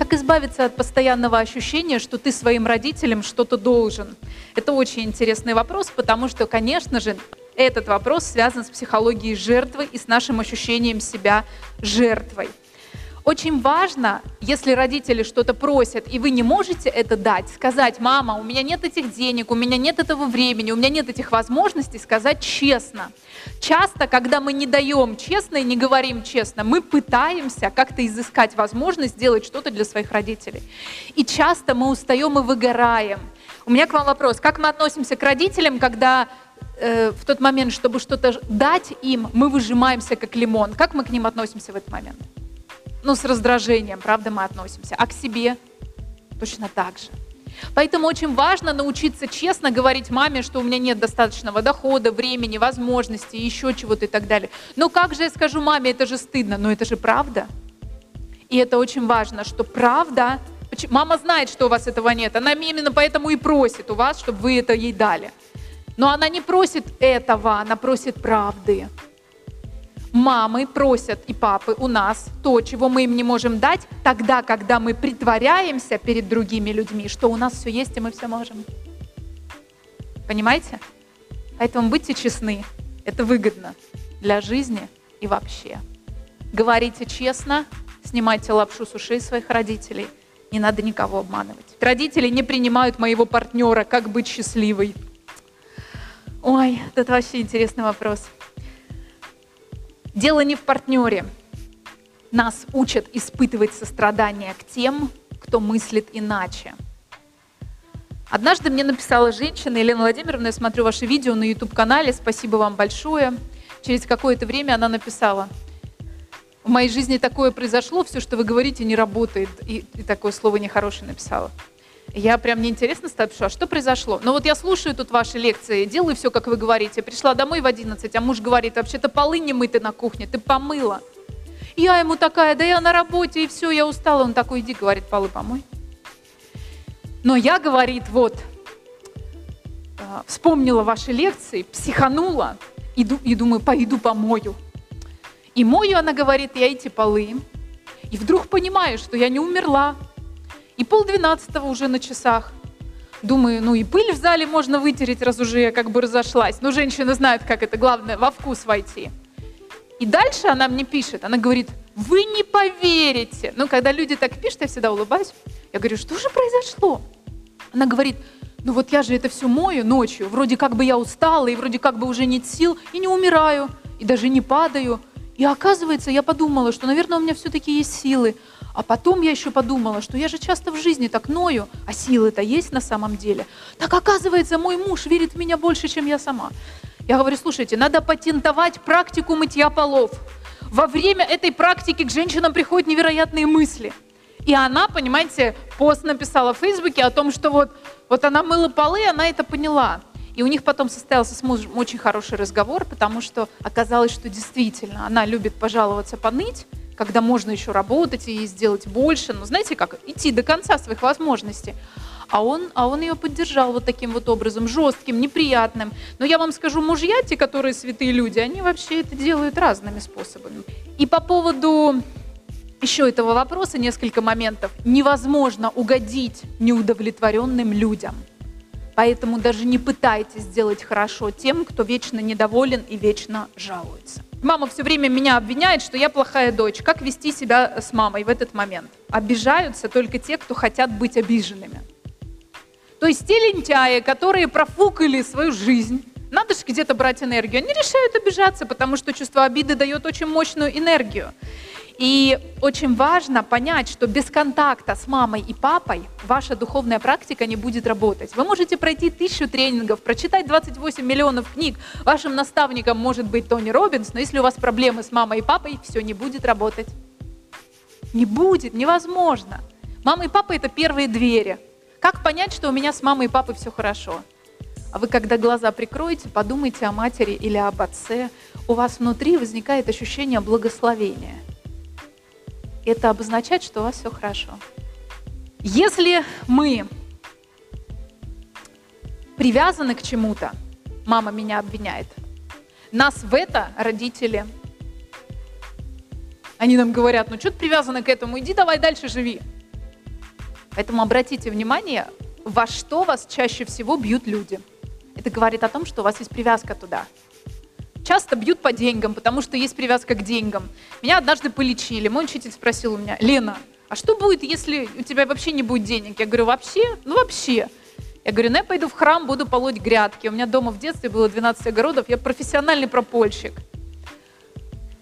Как избавиться от постоянного ощущения, что ты своим родителям что-то должен? Это очень интересный вопрос, потому что, конечно же, этот вопрос связан с психологией жертвы и с нашим ощущением себя жертвой. Очень важно, если родители что-то просят, и вы не можете это дать, сказать, мама, у меня нет этих денег, у меня нет этого времени, у меня нет этих возможностей, сказать честно. Часто, когда мы не даем честно и не говорим честно, мы пытаемся как-то изыскать возможность сделать что-то для своих родителей. И часто мы устаем и выгораем. У меня к вам вопрос, как мы относимся к родителям, когда э, в тот момент, чтобы что-то дать им, мы выжимаемся как лимон. Как мы к ним относимся в этот момент? Ну, с раздражением, правда, мы относимся, а к себе точно так же. Поэтому очень важно научиться честно говорить маме, что у меня нет достаточного дохода, времени, возможностей, еще чего-то и так далее. Но как же я скажу маме, это же стыдно, но это же правда. И это очень важно, что правда, мама знает, что у вас этого нет, она именно поэтому и просит у вас, чтобы вы это ей дали. Но она не просит этого, она просит правды мамы просят и папы у нас то, чего мы им не можем дать, тогда, когда мы притворяемся перед другими людьми, что у нас все есть и мы все можем. Понимаете? Поэтому будьте честны. Это выгодно для жизни и вообще. Говорите честно, снимайте лапшу с ушей своих родителей. Не надо никого обманывать. Родители не принимают моего партнера, как быть счастливой. Ой, это вообще интересный вопрос. Дело не в партнере. Нас учат испытывать сострадание к тем, кто мыслит иначе. Однажды мне написала женщина, Елена Владимировна, я смотрю ваше видео на YouTube-канале, спасибо вам большое. Через какое-то время она написала, в моей жизни такое произошло, все, что вы говорите, не работает. И, и такое слово нехорошее написала. Я прям мне интересно а что произошло? Ну вот я слушаю тут ваши лекции, делаю все, как вы говорите. Пришла домой в 11, а муж говорит, вообще-то полы не мыты на кухне, ты помыла. Я ему такая, да я на работе, и все, я устала. Он такой, иди, говорит, полы помой. Но я, говорит, вот, а, вспомнила ваши лекции, психанула, иду, и думаю, пойду помою. И мою, она говорит, я эти полы. И вдруг понимаю, что я не умерла, и полдвенадцатого уже на часах. Думаю, ну и пыль в зале можно вытереть, раз уже я как бы разошлась. Но женщины знают, как это главное, во вкус войти. И дальше она мне пишет, она говорит, вы не поверите. Ну, когда люди так пишут, я всегда улыбаюсь. Я говорю, что же произошло? Она говорит, ну вот я же это все мою ночью, вроде как бы я устала, и вроде как бы уже нет сил, и не умираю, и даже не падаю. И оказывается, я подумала, что, наверное, у меня все-таки есть силы. А потом я еще подумала, что я же часто в жизни так ною, а силы-то есть на самом деле. Так оказывается, мой муж верит в меня больше, чем я сама. Я говорю, слушайте, надо патентовать практику мытья полов. Во время этой практики к женщинам приходят невероятные мысли. И она, понимаете, пост написала в Фейсбуке о том, что вот, вот она мыла полы, она это поняла. И у них потом состоялся с мужем очень хороший разговор, потому что оказалось, что действительно она любит пожаловаться, поныть, когда можно еще работать и сделать больше, но знаете как, идти до конца своих возможностей. А он, а он ее поддержал вот таким вот образом, жестким, неприятным. Но я вам скажу, мужья, те, которые святые люди, они вообще это делают разными способами. И по поводу еще этого вопроса несколько моментов. Невозможно угодить неудовлетворенным людям. Поэтому даже не пытайтесь сделать хорошо тем, кто вечно недоволен и вечно жалуется. Мама все время меня обвиняет, что я плохая дочь. Как вести себя с мамой в этот момент? Обижаются только те, кто хотят быть обиженными. То есть те лентяи, которые профукали свою жизнь, надо же где-то брать энергию, они решают обижаться, потому что чувство обиды дает очень мощную энергию. И очень важно понять, что без контакта с мамой и папой ваша духовная практика не будет работать. Вы можете пройти тысячу тренингов, прочитать 28 миллионов книг. Вашим наставником может быть Тони Робинс, но если у вас проблемы с мамой и папой, все не будет работать. Не будет, невозможно. Мама и папа – это первые двери. Как понять, что у меня с мамой и папой все хорошо? А вы, когда глаза прикроете, подумайте о матери или об отце. У вас внутри возникает ощущение благословения – это обозначает, что у вас все хорошо. Если мы привязаны к чему-то, мама меня обвиняет, нас в это родители. Они нам говорят, ну что ты привязаны к этому, иди давай дальше живи. Поэтому обратите внимание, во что вас чаще всего бьют люди. Это говорит о том, что у вас есть привязка туда. Часто бьют по деньгам, потому что есть привязка к деньгам. Меня однажды полечили. Мой учитель спросил у меня, Лена, а что будет, если у тебя вообще не будет денег? Я говорю, вообще? Ну вообще. Я говорю, ну я пойду в храм, буду полоть грядки. У меня дома в детстве было 12 огородов, я профессиональный пропольщик.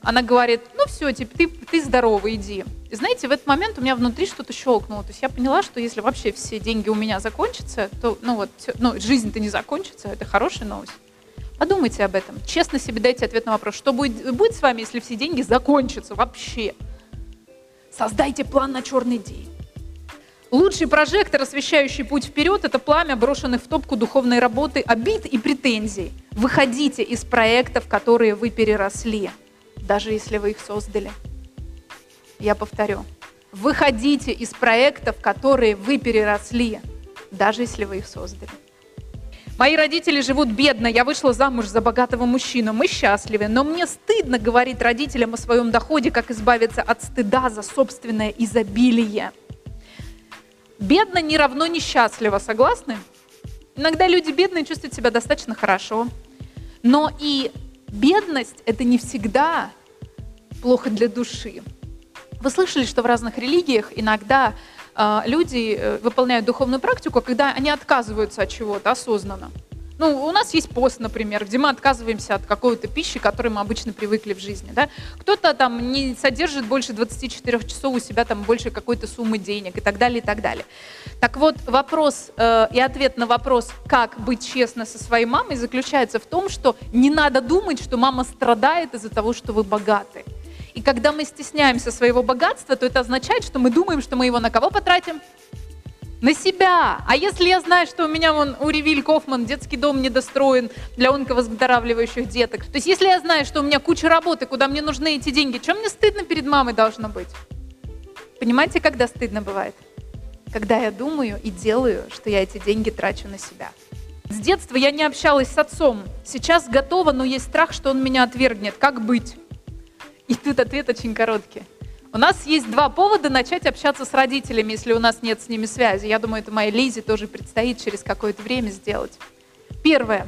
Она говорит, ну все, типа, ты, ты здоровый, иди. И знаете, в этот момент у меня внутри что-то щелкнуло. То есть я поняла, что если вообще все деньги у меня закончатся, то ну вот, ну, жизнь-то не закончится, это хорошая новость. Подумайте об этом. Честно себе дайте ответ на вопрос, что будет, будет с вами, если все деньги закончатся вообще. Создайте план на черный день. Лучший прожектор, освещающий путь вперед, это пламя, брошенных в топку духовной работы, обид и претензий. Выходите из проектов, которые вы переросли, даже если вы их создали. Я повторю. Выходите из проектов, которые вы переросли, даже если вы их создали. Мои родители живут бедно, я вышла замуж за богатого мужчину, мы счастливы, но мне стыдно говорить родителям о своем доходе, как избавиться от стыда за собственное изобилие. Бедно не равно несчастливо, согласны? Иногда люди бедные чувствуют себя достаточно хорошо, но и бедность – это не всегда плохо для души. Вы слышали, что в разных религиях иногда люди э, выполняют духовную практику, когда они отказываются от чего-то осознанно. Ну, у нас есть пост, например, где мы отказываемся от какой-то пищи, которой мы обычно привыкли в жизни. Да? Кто-то там не содержит больше 24 часов у себя там больше какой-то суммы денег и так далее, и так далее. Так вот, вопрос э, и ответ на вопрос, как быть честно со своей мамой, заключается в том, что не надо думать, что мама страдает из-за того, что вы богаты. И когда мы стесняемся своего богатства, то это означает, что мы думаем, что мы его на кого потратим? На себя. А если я знаю, что у меня вон у Ревиль Кофман детский дом недостроен для онковыздоравливающих деток, то есть если я знаю, что у меня куча работы, куда мне нужны эти деньги, чем мне стыдно перед мамой должно быть? Понимаете, когда стыдно бывает? Когда я думаю и делаю, что я эти деньги трачу на себя. С детства я не общалась с отцом. Сейчас готова, но есть страх, что он меня отвергнет. Как быть? И тут ответ очень короткий. У нас есть два повода начать общаться с родителями, если у нас нет с ними связи. Я думаю, это моей Лизе тоже предстоит через какое-то время сделать. Первое.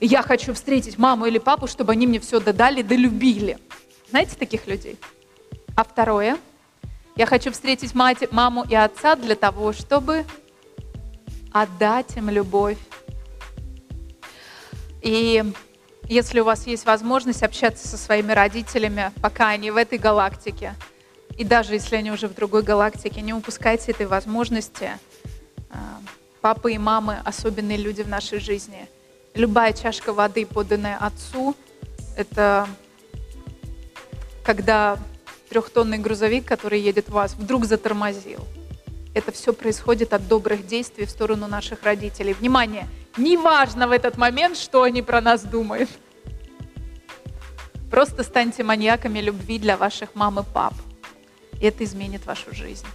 Я хочу встретить маму или папу, чтобы они мне все додали, долюбили. Знаете таких людей? А второе. Я хочу встретить мать, маму и отца для того, чтобы отдать им любовь. И если у вас есть возможность общаться со своими родителями, пока они в этой галактике, и даже если они уже в другой галактике, не упускайте этой возможности. А, папы и мамы – особенные люди в нашей жизни. Любая чашка воды, поданная отцу, это когда трехтонный грузовик, который едет в вас, вдруг затормозил. Это все происходит от добрых действий в сторону наших родителей. Внимание! Неважно в этот момент, что они про нас думают. Просто станьте маньяками любви для ваших мам и пап. И это изменит вашу жизнь.